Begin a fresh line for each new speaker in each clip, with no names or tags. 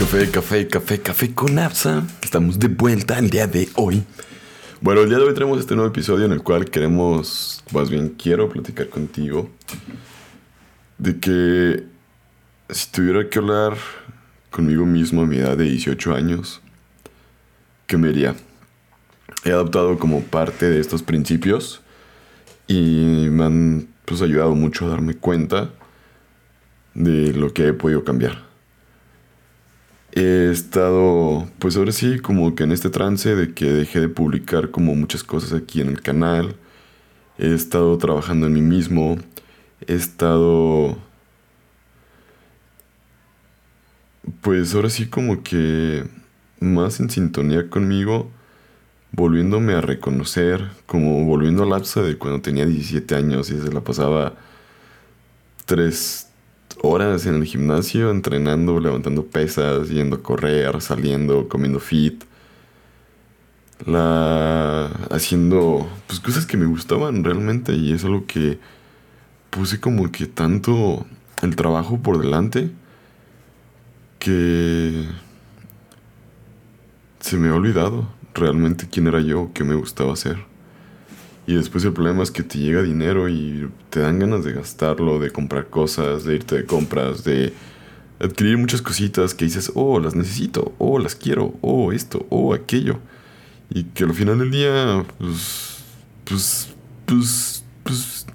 Café, café, café, café con Absa. Estamos de vuelta el día de hoy. Bueno, el día de hoy tenemos este nuevo episodio en el cual queremos, más bien quiero platicar contigo de que si tuviera que hablar conmigo mismo a mi edad de 18 años, ¿qué me diría? He adoptado como parte de estos principios y me han pues, ayudado mucho a darme cuenta de lo que he podido cambiar. He estado, pues ahora sí, como que en este trance de que dejé de publicar como muchas cosas aquí en el canal. He estado trabajando en mí mismo. He estado, pues ahora sí como que más en sintonía conmigo, volviéndome a reconocer, como volviendo al lapso de cuando tenía 17 años y se la pasaba tres horas en el gimnasio, entrenando, levantando pesas, yendo a correr, saliendo, comiendo fit. La haciendo pues cosas que me gustaban realmente y es algo que puse como que tanto el trabajo por delante que se me ha olvidado realmente quién era yo, qué me gustaba hacer. Y después el problema es que te llega dinero y te dan ganas de gastarlo, de comprar cosas, de irte de compras, de adquirir muchas cositas que dices, oh, las necesito, oh, las quiero, oh, esto, oh, aquello. Y que al final del día, pues, pues, pues, pues,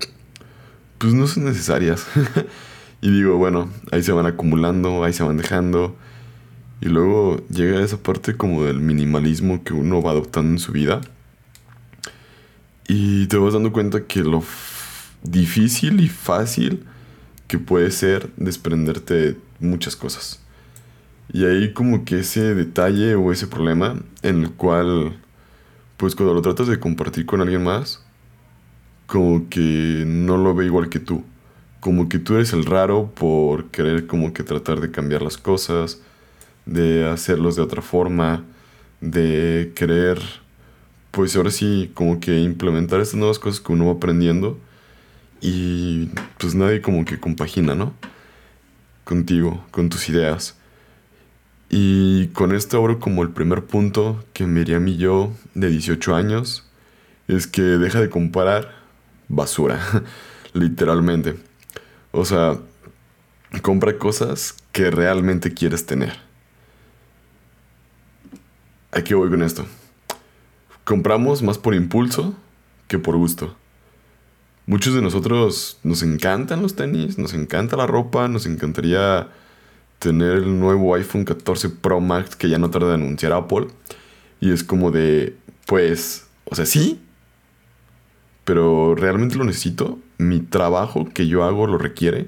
pues no son necesarias. y digo, bueno, ahí se van acumulando, ahí se van dejando. Y luego llega esa parte como del minimalismo que uno va adoptando en su vida y te vas dando cuenta que lo difícil y fácil que puede ser desprenderte de muchas cosas. Y ahí como que ese detalle o ese problema en el cual, pues cuando lo tratas de compartir con alguien más, como que no lo ve igual que tú. Como que tú eres el raro por querer como que tratar de cambiar las cosas, de hacerlos de otra forma, de querer pues ahora sí, como que implementar estas nuevas cosas que uno va aprendiendo y pues nadie como que compagina, ¿no? Contigo, con tus ideas. Y con esto abro como el primer punto que me diría mí yo de 18 años, es que deja de comparar basura, literalmente. O sea, compra cosas que realmente quieres tener. Aquí voy con esto compramos más por impulso que por gusto. Muchos de nosotros nos encantan los tenis, nos encanta la ropa, nos encantaría tener el nuevo iPhone 14 Pro Max que ya no tarda en anunciar Apple. Y es como de, pues, o sea, sí, pero realmente lo necesito. Mi trabajo que yo hago lo requiere.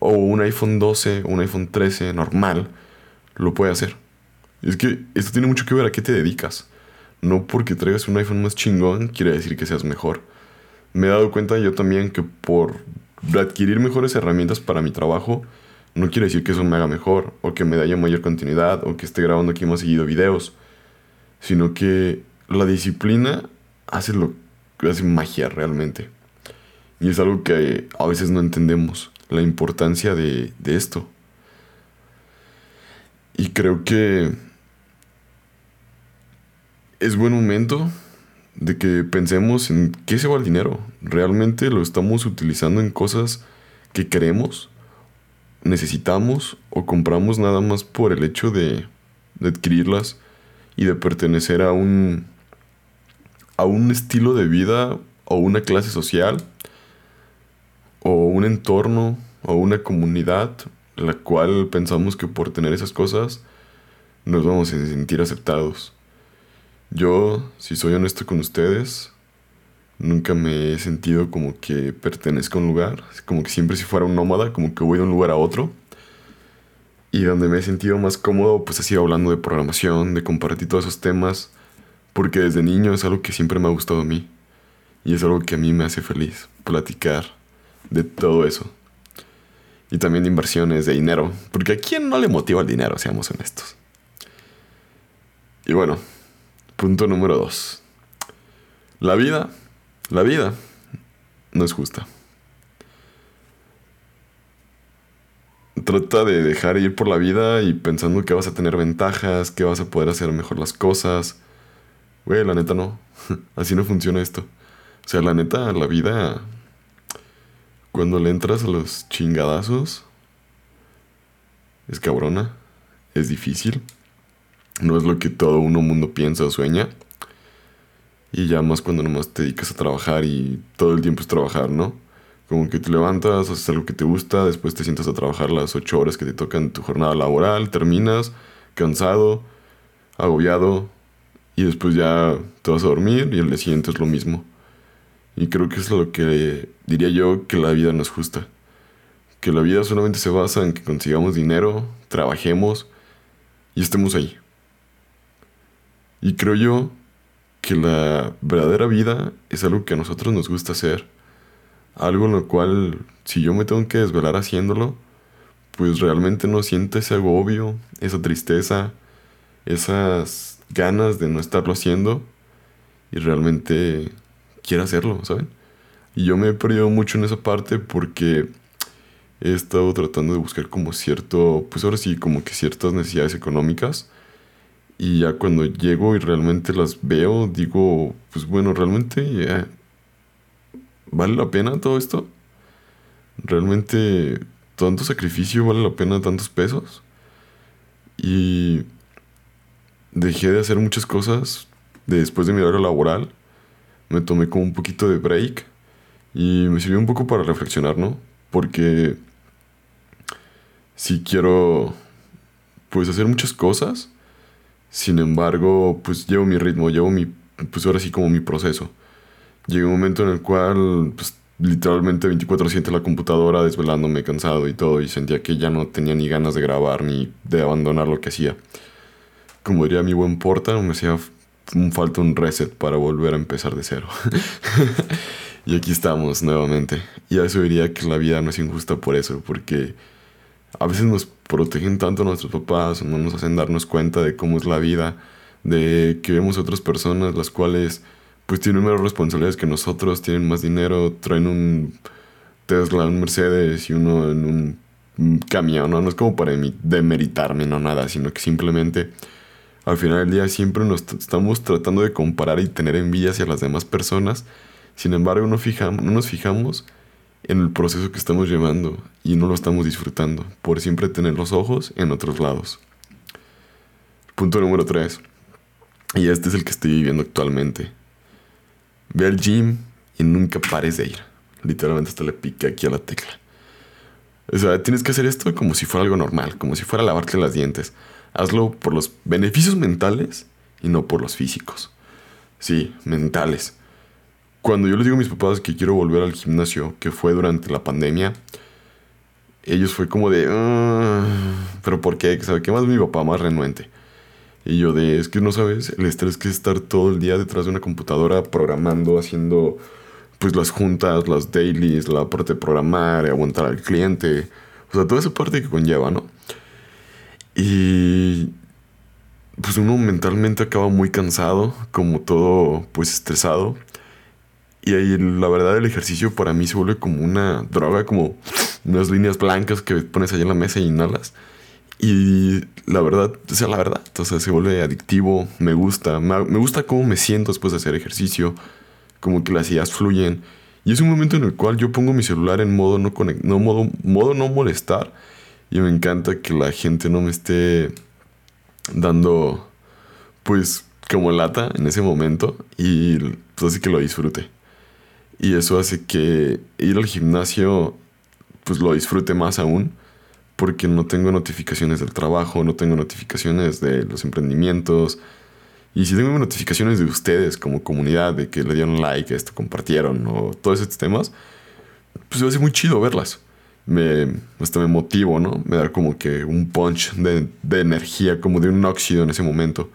O un iPhone 12 o un iPhone 13 normal lo puede hacer. Es que esto tiene mucho que ver a qué te dedicas. No porque traigas un iPhone más chingón quiere decir que seas mejor. Me he dado cuenta yo también que por adquirir mejores herramientas para mi trabajo, no quiere decir que eso me haga mejor, o que me dé mayor continuidad, o que esté grabando aquí más seguido videos, sino que la disciplina hace lo hace magia realmente. Y es algo que a veces no entendemos, la importancia de, de esto. Y creo que es buen momento de que pensemos en qué se va el dinero. ¿Realmente lo estamos utilizando en cosas que queremos, necesitamos o compramos nada más por el hecho de, adquirirlas y de pertenecer a un, a un estilo de vida o una clase social o un entorno o una comunidad la cual pensamos que por tener esas cosas nos vamos a sentir aceptados? Yo, si soy honesto con ustedes, nunca me he sentido como que pertenezco a un lugar, como que siempre si fuera un nómada, como que voy de un lugar a otro. Y donde me he sentido más cómodo, pues ha sido hablando de programación, de compartir todos esos temas, porque desde niño es algo que siempre me ha gustado a mí. Y es algo que a mí me hace feliz, platicar de todo eso. Y también de inversiones, de dinero, porque a quién no le motiva el dinero, seamos honestos. Y bueno, Punto número dos. La vida, la vida no es justa. trata de dejar ir por la vida y pensando que vas a tener ventajas, que vas a poder hacer mejor las cosas. Güey, la neta no. Así no funciona esto. O sea, la neta, la vida, cuando le entras a los chingadazos, es cabrona, es difícil. No es lo que todo uno mundo piensa o sueña. Y ya más cuando nomás te dedicas a trabajar y todo el tiempo es trabajar, ¿no? Como que te levantas, haces algo que te gusta, después te sientas a trabajar las ocho horas que te tocan tu jornada laboral, terminas cansado, agobiado, y después ya te vas a dormir y el día siguiente es lo mismo. Y creo que es lo que diría yo que la vida no es justa. Que la vida solamente se basa en que consigamos dinero, trabajemos y estemos ahí. Y creo yo que la verdadera vida es algo que a nosotros nos gusta hacer. Algo en lo cual, si yo me tengo que desvelar haciéndolo, pues realmente no siento ese agobio, esa tristeza, esas ganas de no estarlo haciendo y realmente quiero hacerlo, ¿saben? Y yo me he perdido mucho en esa parte porque he estado tratando de buscar como cierto, pues ahora sí, como que ciertas necesidades económicas y ya cuando llego y realmente las veo, digo, pues bueno, realmente vale la pena todo esto. Realmente tanto sacrificio vale la pena tantos pesos. Y dejé de hacer muchas cosas después de mi horario laboral. Me tomé como un poquito de break y me sirvió un poco para reflexionar, ¿no? Porque si quiero pues hacer muchas cosas, sin embargo, pues llevo mi ritmo, llevo mi, pues ahora sí como mi proceso. Llega un momento en el cual, pues literalmente 24/7 la computadora desvelándome cansado y todo y sentía que ya no tenía ni ganas de grabar ni de abandonar lo que hacía. Como diría mi buen Porta, me hacía un falta un reset para volver a empezar de cero. y aquí estamos nuevamente. Y a eso diría que la vida no es injusta por eso, porque a veces nos protegen tanto nuestros papás, no nos hacen darnos cuenta de cómo es la vida, de que vemos otras personas las cuales pues tienen menos responsabilidades que nosotros, tienen más dinero, traen un Tesla, un Mercedes y uno en un camión, ¿no? Es como para demeritarme, no nada, sino que simplemente al final del día siempre nos estamos tratando de comparar y tener envidia hacia las demás personas. Sin embargo, no nos fijamos en el proceso que estamos llevando y no lo estamos disfrutando por siempre tener los ojos en otros lados. Punto número 3. Y este es el que estoy viviendo actualmente. Ve al gym y nunca pares de ir. Literalmente hasta le pique aquí a la tecla. O sea, tienes que hacer esto como si fuera algo normal, como si fuera lavarte las dientes. Hazlo por los beneficios mentales y no por los físicos. Sí, mentales. Cuando yo les digo a mis papás que quiero volver al gimnasio, que fue durante la pandemia, ellos fue como de, ah, pero ¿por qué? ¿Sabe qué más mi papá más renuente? Y yo de, es que no sabes, el estrés que es estar todo el día detrás de una computadora programando, haciendo pues las juntas, las dailies, la parte de programar, aguantar al cliente, o sea, toda esa parte que conlleva, ¿no? Y pues uno mentalmente acaba muy cansado, como todo pues estresado. Y ahí la verdad el ejercicio para mí se vuelve como una droga, como unas líneas blancas que pones ahí en la mesa y inhalas. Y la verdad, o sea, la verdad, o sea, se vuelve adictivo, me gusta, me, gusta cómo me siento después de hacer ejercicio, como que las ideas fluyen. Y es un momento en el cual yo pongo mi celular en modo no, conect, no, modo, modo no molestar. Y me encanta que la gente no me esté dando, pues, como lata en ese momento. Y pues así que lo disfrute. Y eso hace que ir al gimnasio pues lo disfrute más aún porque no tengo notificaciones del trabajo, no tengo notificaciones de los emprendimientos. Y si tengo notificaciones de ustedes como comunidad, de que le dieron like, esto compartieron o todos estos temas, pues me hace muy chido verlas. Me, hasta me motivo, ¿no? Me da como que un punch de, de energía, como de un óxido en ese momento.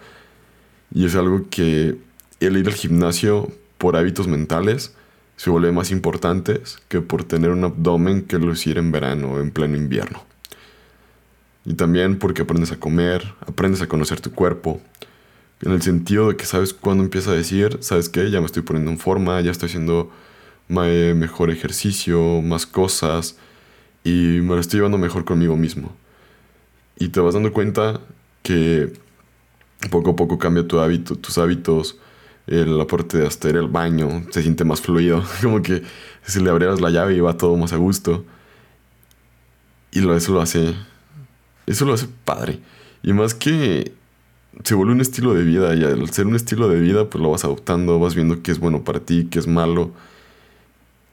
Y es algo que el ir al gimnasio por hábitos mentales, se vuelve más importantes que por tener un abdomen que lucir en verano o en pleno invierno. Y también porque aprendes a comer, aprendes a conocer tu cuerpo, en el sentido de que sabes cuándo empieza a decir, sabes que ya me estoy poniendo en forma, ya estoy haciendo mejor ejercicio, más cosas, y me lo estoy llevando mejor conmigo mismo. Y te vas dando cuenta que poco a poco cambia tu hábito, tus hábitos, el aporte de hasta ir al baño se siente más fluido, como que si le abrieras la llave va todo más a gusto. Y lo, eso lo hace, eso lo hace padre. Y más que se vuelve un estilo de vida y al ser un estilo de vida pues lo vas adoptando, vas viendo qué es bueno para ti, qué es malo.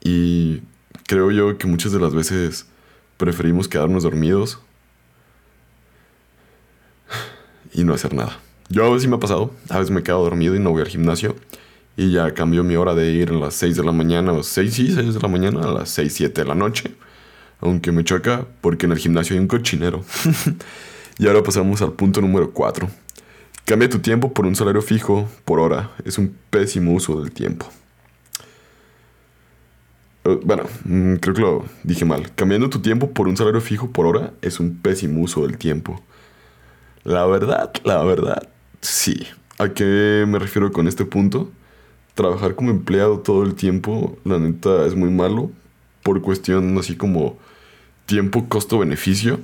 Y creo yo que muchas de las veces preferimos quedarnos dormidos y no hacer nada. Yo a veces me ha pasado, a veces me quedo dormido y no voy al gimnasio y ya cambio mi hora de ir a las 6 de la mañana, o 6 y 6 de la mañana a las 6, 7 de la noche. Aunque me choca porque en el gimnasio hay un cochinero. y ahora pasamos al punto número 4. Cambia tu tiempo por un salario fijo por hora. Es un pésimo uso del tiempo. Eh, bueno, mm, creo que lo dije mal. Cambiando tu tiempo por un salario fijo por hora es un pésimo uso del tiempo. La verdad, la verdad, sí. ¿A qué me refiero con este punto? Trabajar como empleado todo el tiempo, la neta, es muy malo. Por cuestión así como tiempo, costo, beneficio.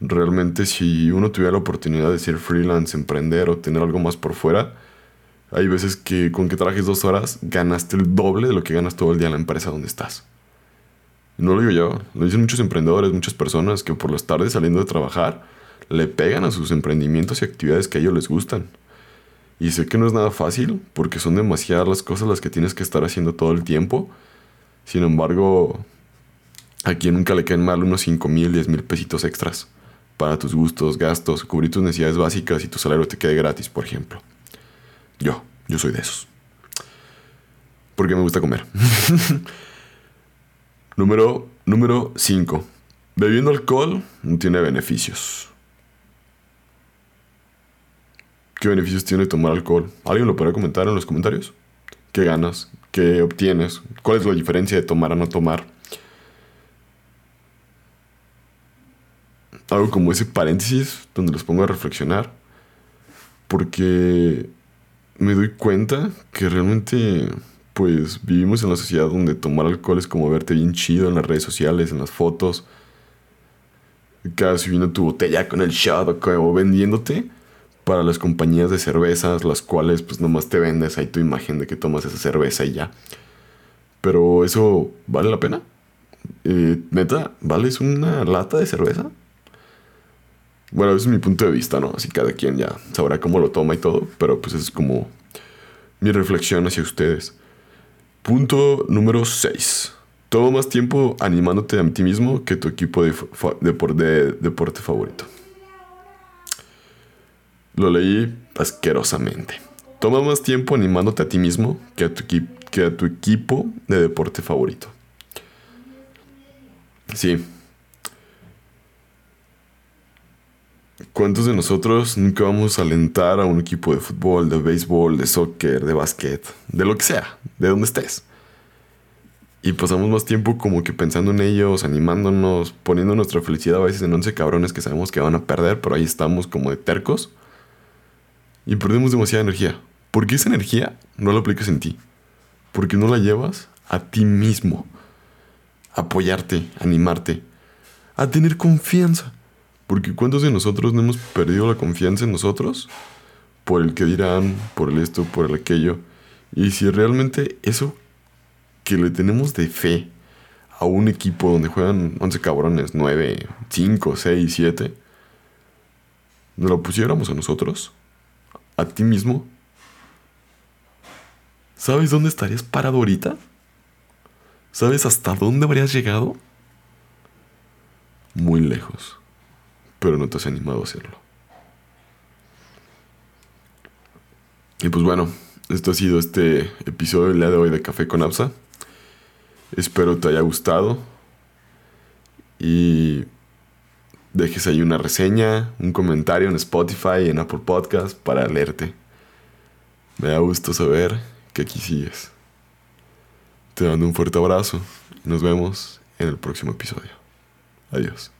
Realmente si uno tuviera la oportunidad de ser freelance, emprender o tener algo más por fuera, hay veces que con que trabajes dos horas ganaste el doble de lo que ganas todo el día en la empresa donde estás. No lo digo yo, lo dicen muchos emprendedores, muchas personas que por las tardes saliendo de trabajar le pegan a sus emprendimientos y actividades que a ellos les gustan. Y sé que no es nada fácil porque son demasiadas las cosas las que tienes que estar haciendo todo el tiempo. Sin embargo, a quien nunca le queden mal unos 5 mil, 10 mil pesitos extras para tus gustos, gastos, cubrir tus necesidades básicas y tu salario te quede gratis, por ejemplo. Yo, yo soy de esos. Porque me gusta comer. número número 5. Bebiendo alcohol no tiene beneficios. ¿Qué beneficios tiene tomar alcohol? ¿Alguien lo puede comentar en los comentarios? ¿Qué ganas? ¿Qué obtienes? ¿Cuál es la diferencia de tomar a no tomar? Algo como ese paréntesis donde los pongo a reflexionar. Porque me doy cuenta que realmente pues vivimos en la sociedad donde tomar alcohol es como verte bien chido en las redes sociales, en las fotos. Cada subiendo tu botella con el shot o vendiéndote para las compañías de cervezas, las cuales pues nomás te vendes ahí tu imagen de que tomas esa cerveza y ya. Pero eso vale la pena. Eh, neta, ¿vales una lata de cerveza? Bueno, ese es mi punto de vista, ¿no? Así cada quien ya sabrá cómo lo toma y todo, pero pues es como mi reflexión hacia ustedes. Punto número 6. Toma más tiempo animándote a ti mismo que tu equipo de, de deporte favorito. Lo leí asquerosamente. Toma más tiempo animándote a ti mismo que a tu, que a tu equipo de deporte favorito. Sí, ¿Cuántos de nosotros nunca vamos a alentar a un equipo de fútbol, de béisbol, de soccer, de básquet, de lo que sea, de donde estés? Y pasamos más tiempo como que pensando en ellos, animándonos, poniendo nuestra felicidad a veces en 11 cabrones que sabemos que van a perder, pero ahí estamos como de tercos. Y perdemos demasiada energía. ¿Por qué esa energía no la aplicas en ti? Porque no la llevas a ti mismo. Apoyarte, animarte, a tener confianza. Porque ¿cuántos de nosotros no hemos perdido la confianza en nosotros? Por el que dirán, por el esto, por el aquello. Y si realmente eso que le tenemos de fe a un equipo donde juegan 11 cabrones, 9, 5, 6, 7, nos lo pusiéramos a nosotros, a ti mismo, ¿sabes dónde estarías parado ahorita? ¿Sabes hasta dónde habrías llegado? Muy lejos pero no te has animado a hacerlo. Y pues bueno, esto ha sido este episodio del día de hoy de Café con Absa. Espero te haya gustado y dejes ahí una reseña, un comentario en Spotify en Apple Podcast para leerte. Me da gusto saber que aquí sigues. Te mando un fuerte abrazo y nos vemos en el próximo episodio. Adiós.